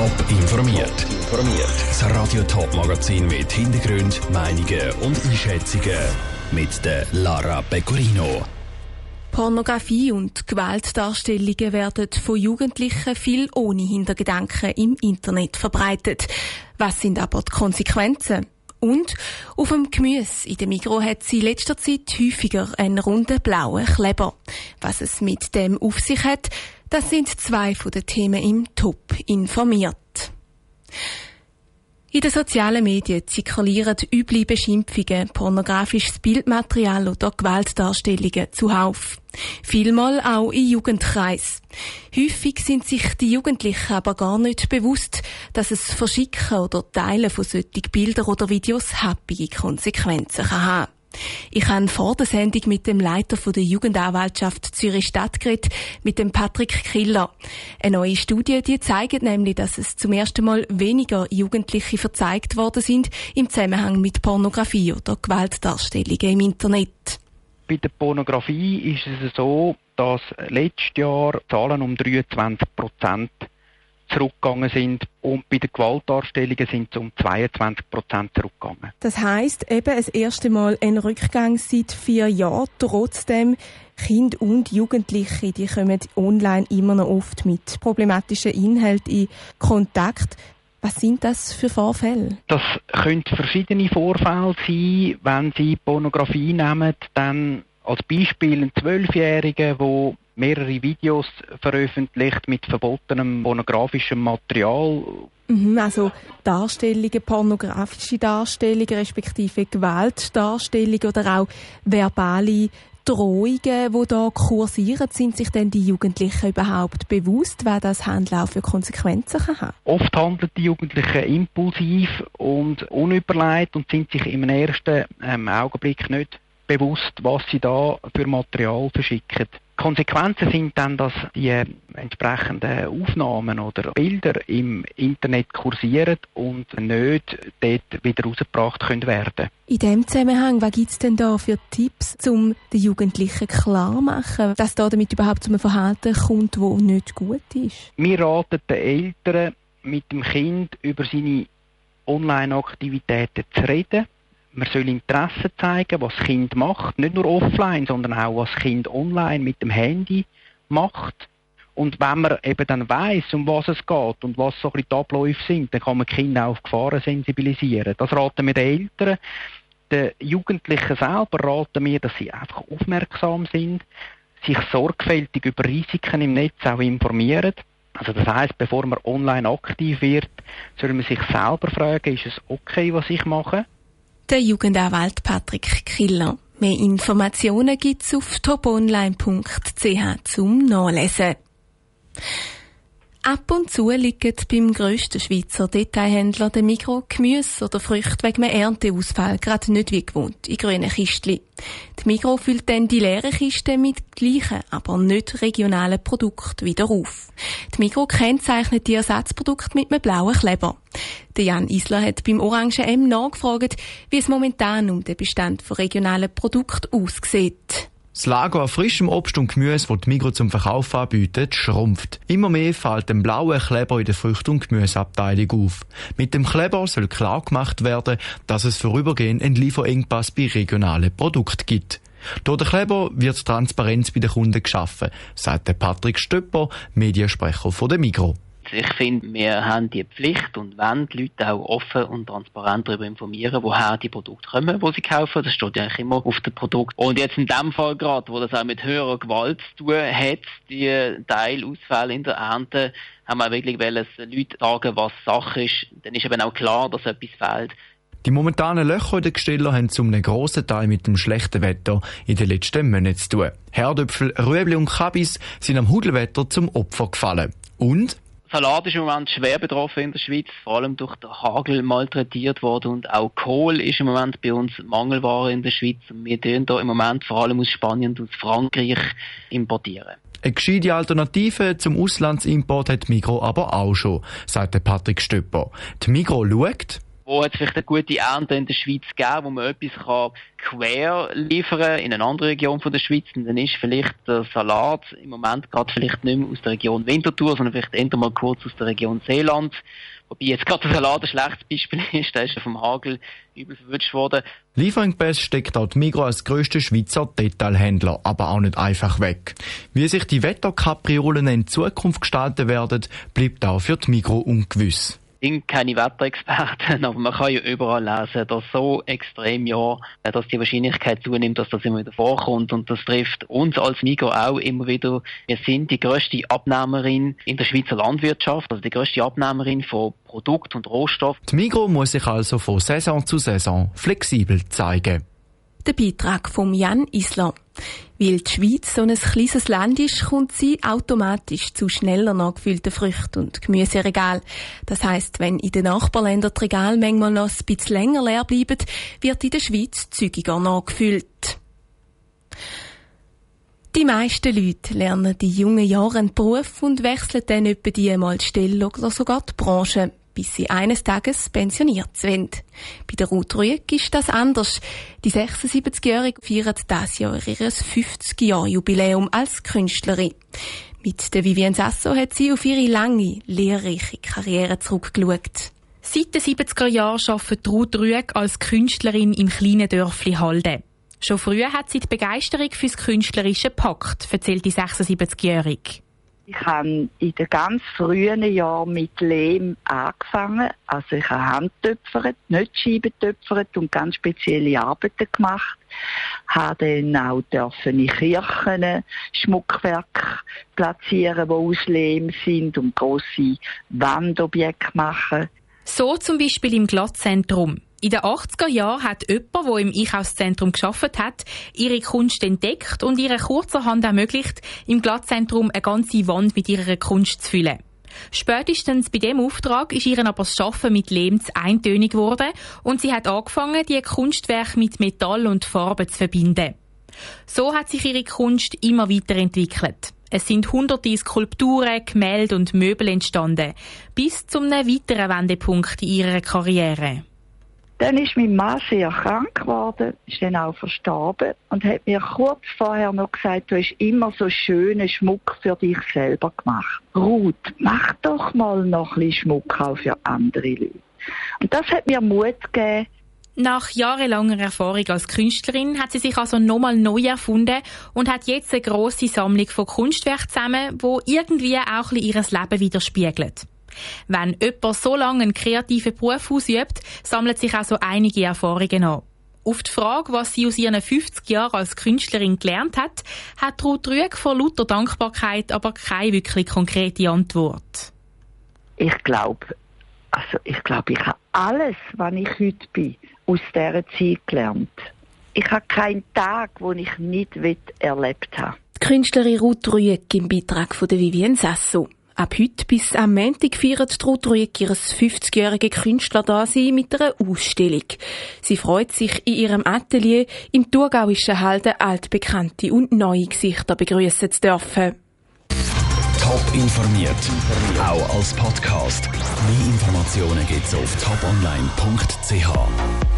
Top informiert. Das Radio Top Magazin mit Hintergrund, Meinungen und Einschätzungen mit der Lara Pecorino. Pornografie und Gewaltdarstellungen werden von Jugendlichen viel ohne Hintergedanken im Internet verbreitet. Was sind aber die Konsequenzen? Und auf dem Gemüse in dem Mikro hat sie in letzter Zeit häufiger einen runden blauen Kleber. Was es mit dem auf sich hat, das sind zwei von den Themen im Top informiert. In den sozialen Medien zirkulieren üble Beschimpfungen, pornografisches Bildmaterial oder Gewaltdarstellungen zuhauf. Vielmal auch in Jugendkreis. Häufig sind sich die Jugendlichen aber gar nicht bewusst, dass es Verschicken oder Teilen von solchen Bildern oder Videos happige Konsequenzen kann haben. Ich habe vor der Sendung mit dem Leiter der Jugendanwaltschaft Zürich Stadt geredet, mit dem Patrick Killer. Eine neue Studie, die zeigt nämlich, dass es zum ersten Mal weniger Jugendliche verzeigt worden sind im Zusammenhang mit Pornografie oder Gewaltdarstellungen im Internet. Bei der Pornografie ist es so, dass letztes Jahr Zahlen um 23 Prozent zurückgegangen sind und bei den Gewaltdarstellungen sind sie um 22 Prozent zurückgegangen. Das heißt eben das erste Mal ein Rückgang seit vier Jahren. Trotzdem Kinder und Jugendliche, die kommen online immer noch oft mit problematischen Inhalten in Kontakt. Was sind das für Vorfälle? Das können verschiedene Vorfälle sein. Wenn Sie Pornografie nehmen, dann als Beispiel ein Zwölfjähriger, der mehrere Videos veröffentlicht mit verbotenem pornografischem Material. Mhm, also Darstellungen, pornografische Darstellungen, respektive Gewaltdarstellungen oder auch verbale Drohungen, die da kursieren, sind sich denn die Jugendlichen überhaupt bewusst, was das Handeln auch für Konsequenzen kann haben? Oft handeln die Jugendlichen impulsiv und unüberlegt und sind sich im ersten ähm, Augenblick nicht bewusst, was sie da für Material verschicken. Konsequenzen sind dann, dass die entsprechenden Aufnahmen oder Bilder im Internet kursieren und nicht dort wieder rausgebracht können werden. In dem Zusammenhang, was gibt es denn da für Tipps, um den Jugendlichen klar machen, dass da damit überhaupt zu einem Verhalten kommt, das nicht gut ist? Wir raten den Eltern, mit dem Kind über seine Online-Aktivitäten zu reden man soll Interesse zeigen, was das Kind macht, nicht nur offline, sondern auch was das Kind online mit dem Handy macht. Und wenn man eben dann weiß, um was es geht und was so ein die Abläufe sind, dann kann man Kinder auch auf Gefahren sensibilisieren. Das raten wir den Eltern. Den Jugendlichen selber raten wir, dass sie einfach aufmerksam sind, sich sorgfältig über Risiken im Netz auch informieren. Also das heißt, bevor man online aktiv wird, soll man sich selber fragen, ist es okay, was ich mache? Der Jugendanwalt Patrick Killer. Mehr Informationen gibt's auf toponline.ch zum Nachlesen. Ab und zu liegen beim grössten Schweizer Detailhändler der Mikro Gemüse oder Früchte wegen einem Ernteausfall gerade nicht wie gewohnt in grünen Kistchen. Die Mikro füllt dann die leeren Kisten mit gleichen, aber nicht regionalen Produkten wieder auf. Die Mikro kennzeichnet die Ersatzprodukte mit einem blauen Kleber. Der Jan Isler hat beim Orange M nachgefragt, wie es momentan um den Bestand von regionalen Produkten aussieht. Das Lager an frischem Obst und Gemüse, das die Migros zum Verkauf anbietet, schrumpft. Immer mehr fällt ein blauer Kleber in der Früchte- und Gemüseabteilung auf. Mit dem Kleber soll klar gemacht werden, dass es vorübergehend einen Lieferengpass bei regionalen Produkten gibt. Durch den Kleber wird Transparenz bei den Kunden geschaffen, sagt Patrick Stöpper, Mediensprecher der Migros. Ich finde, wir haben die Pflicht und wollen die Leute auch offen und transparent darüber informieren, woher die Produkte kommen, die sie kaufen. Das steht ja eigentlich immer auf dem Produkt. Und jetzt in dem Fall gerade, wo das auch mit höherer Gewalt zu tun hat, die Teilausfälle in der Ernte, haben wir wirklich wollen, Leute sagen, was Sache ist. Dann ist eben auch klar, dass etwas fehlt. Die momentanen Löcher in den Gestellen haben zum einem grossen Teil mit dem schlechten Wetter in den letzten Monaten zu tun. Herdöpfel, Rüebli und Kabis sind am Hudelwetter zum Opfer gefallen. Und Salat ist im Moment schwer betroffen in der Schweiz, vor allem durch den Hagel malträtiert worden und auch Kohl ist im Moment bei uns Mangelware in der Schweiz. Wir tun da im Moment vor allem aus Spanien und aus Frankreich importieren. Eine gescheite Alternative zum Auslandsimport hat Migro aber auch schon, sagt Patrick Stöpper. Die Migro schaut, wo hat es vielleicht eine gute Ernte in der Schweiz gegeben, wo man etwas kann quer liefern in eine andere Region von der Schweiz. Und dann ist vielleicht der Salat im Moment gerade vielleicht nicht mehr aus der Region Winterthur, sondern vielleicht eher mal kurz aus der Region Seeland. Wobei jetzt gerade der Salat ein schlechtes Beispiel ist, der ist ja vom Hagel übel verwünscht worden. Lieferengpass steckt auch die Migros als grösster Schweizer Detailhändler aber auch nicht einfach weg. Wie sich die Wetterkapriolen in Zukunft gestalten werden, bleibt auch für die Migros ungewiss bin keine Wetterexperten, aber man kann ja überall lesen, dass so extrem ja, dass die Wahrscheinlichkeit zunimmt, dass das immer wieder vorkommt und das trifft uns als Migros auch immer wieder. Wir sind die größte Abnehmerin in der Schweizer Landwirtschaft, also die größte Abnehmerin von Produkt und Rohstoff. Die Migros muss sich also von Saison zu Saison flexibel zeigen. Der Beitrag von Jan Isler. Weil die Schweiz so ein kleines Land ist, kommt sie automatisch zu schneller nachgefüllten Früchten und Gemüseregal. Das heißt, wenn in den Nachbarländern die Regale manchmal noch ein bisschen länger leer bleiben, wird in der Schweiz zügiger nachgefüllt. Die meisten Leute lernen in jungen Jahren einen Beruf und wechseln dann etwa die einmal Stelle oder sogar die Branche bis sie eines Tages pensioniert sind. Bei der Ruth Rüegg ist das anders. Die 76-Jährige feiert das Jahr ihr 50-Jahr-Jubiläum als Künstlerin. Mit der Vivienne Sasso hat sie auf ihre lange, lehrreiche Karriere zurückgeschaut. Seit den 70er Jahren arbeitet Ruth Rüegg als Künstlerin im kleinen Dörfli Halde. Schon früher hat sie die Begeisterung fürs Künstlerische gepackt, erzählt die 76-Jährige. Ich habe in den ganz frühen Jahren mit Lehm angefangen. Also ich habe Handtöpfert, nicht Scheibentöpfert und ganz spezielle Arbeiten gemacht. Habe dann auch dürfen in Kirchen Schmuckwerke platzieren, die aus Lehm sind und grosse Wandobjekte machen. So zum Beispiel im Glattzentrum. In den 80er Jahren hat jemand, der im Einkaufszentrum geschafft hat, ihre Kunst entdeckt und ihre kurzerhand ermöglicht, im Glattzentrum eine ganze Wand mit ihrer Kunst zu füllen. Spätestens bei dem Auftrag ist ihr aber das Arbeiten mit Lehm zu eintönig geworden und sie hat angefangen, die Kunstwerke mit Metall und Farbe zu verbinden. So hat sich ihre Kunst immer weiterentwickelt. Es sind hunderte Skulpturen, Gemälde und Möbel entstanden, bis zum weiteren Wendepunkt in ihrer Karriere. Dann ist mein Mann sehr krank geworden, ist dann auch verstorben und hat mir kurz vorher noch gesagt, du hast immer so schönen Schmuck für dich selber gemacht. Ruth, mach doch mal noch ein bisschen Schmuck auch für andere Leute. Und das hat mir Mut gegeben. Nach jahrelanger Erfahrung als Künstlerin hat sie sich also nochmal neu erfunden und hat jetzt eine grosse Sammlung von Kunstwerken zusammen, wo irgendwie auch ein bisschen ihr Leben widerspiegelt. Wenn jemand so lange einen kreativen Beruf ausübt, sammelt sich also einige Erfahrungen an. Auf die Frage, was sie aus ihren 50 Jahren als Künstlerin gelernt hat, hat Ruth Rüeg vor lauter Dankbarkeit aber keine wirklich konkrete Antwort. Ich glaube, also ich glaube, ich habe alles, was ich heute bin, aus dieser Zeit gelernt. Ich habe keinen Tag, wo ich nicht erlebt habe. Die Künstlerin Ruth Rüeg im Beitrag von Vivienne Sasso. Ab heute bis am Montag feiert Ruth Rueg ihres 50-jährige Künstlerdasein mit einer Ausstellung. Sie freut sich in ihrem Atelier im thurgauischen Halden altbekannte und neue Gesichter begrüßen zu dürfen. Top informiert, auch als Podcast. Mehr Informationen gibt's auf toponline.ch.